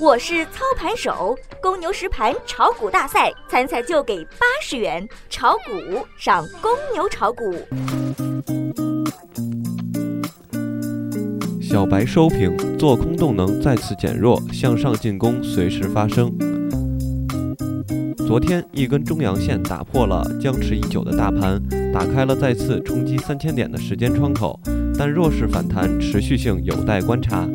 我是操盘手，公牛实盘炒股大赛参赛就给八十元，炒股上公牛炒股。小白收评：做空动能再次减弱，向上进攻随时发生。昨天一根中阳线打破了僵持已久的大盘，打开了再次冲击三千点的时间窗口，但弱势反弹持续性有待观察。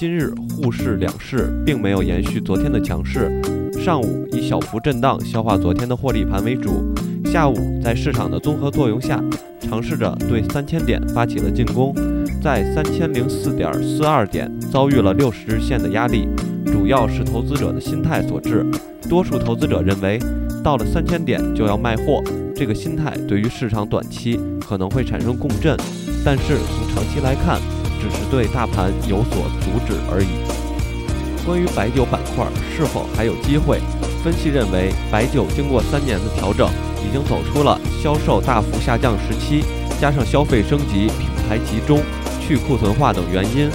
今日沪市两市并没有延续昨天的强势，上午以小幅震荡消化昨天的获利盘为主，下午在市场的综合作用下，尝试着对三千点发起了进攻，在三千零四点四二点遭遇了六十日线的压力，主要是投资者的心态所致。多数投资者认为，到了三千点就要卖货，这个心态对于市场短期可能会产生共振，但是从长期来看。只是对大盘有所阻止而已。关于白酒板块是否还有机会，分析认为，白酒经过三年的调整，已经走出了销售大幅下降时期，加上消费升级、品牌集中、去库存化等原因，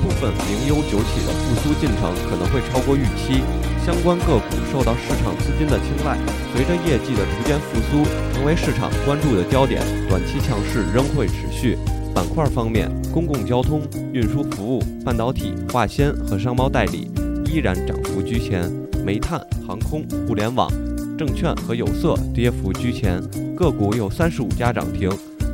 部分名优酒企的复苏进程可能会超过预期。相关个股受到市场资金的青睐，随着业绩的逐渐复苏，成为市场关注的焦点。短期强势仍会持续。板块方面，公共交通、运输服务、半导体、化纤和商贸代理依然涨幅居前，煤炭、航空、互联网、证券和有色跌幅居前，个股有三十五家涨停，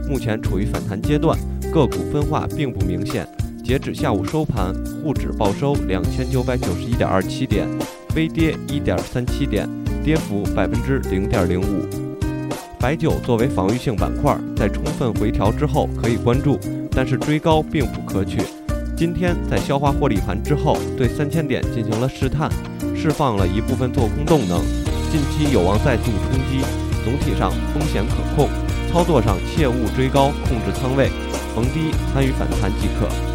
目前处于反弹阶段，个股分化并不明显。截止下午收盘，沪指报收两千九百九十一点二七点，微跌一点三七点，跌幅百分之零点零五。白酒作为防御性板块，在充分回调之后可以关注，但是追高并不可取。今天在消化获利盘之后，对三千点进行了试探，释放了一部分做空动能，近期有望再度冲击。总体上风险可控，操作上切勿追高，控制仓位，逢低参与反弹即可。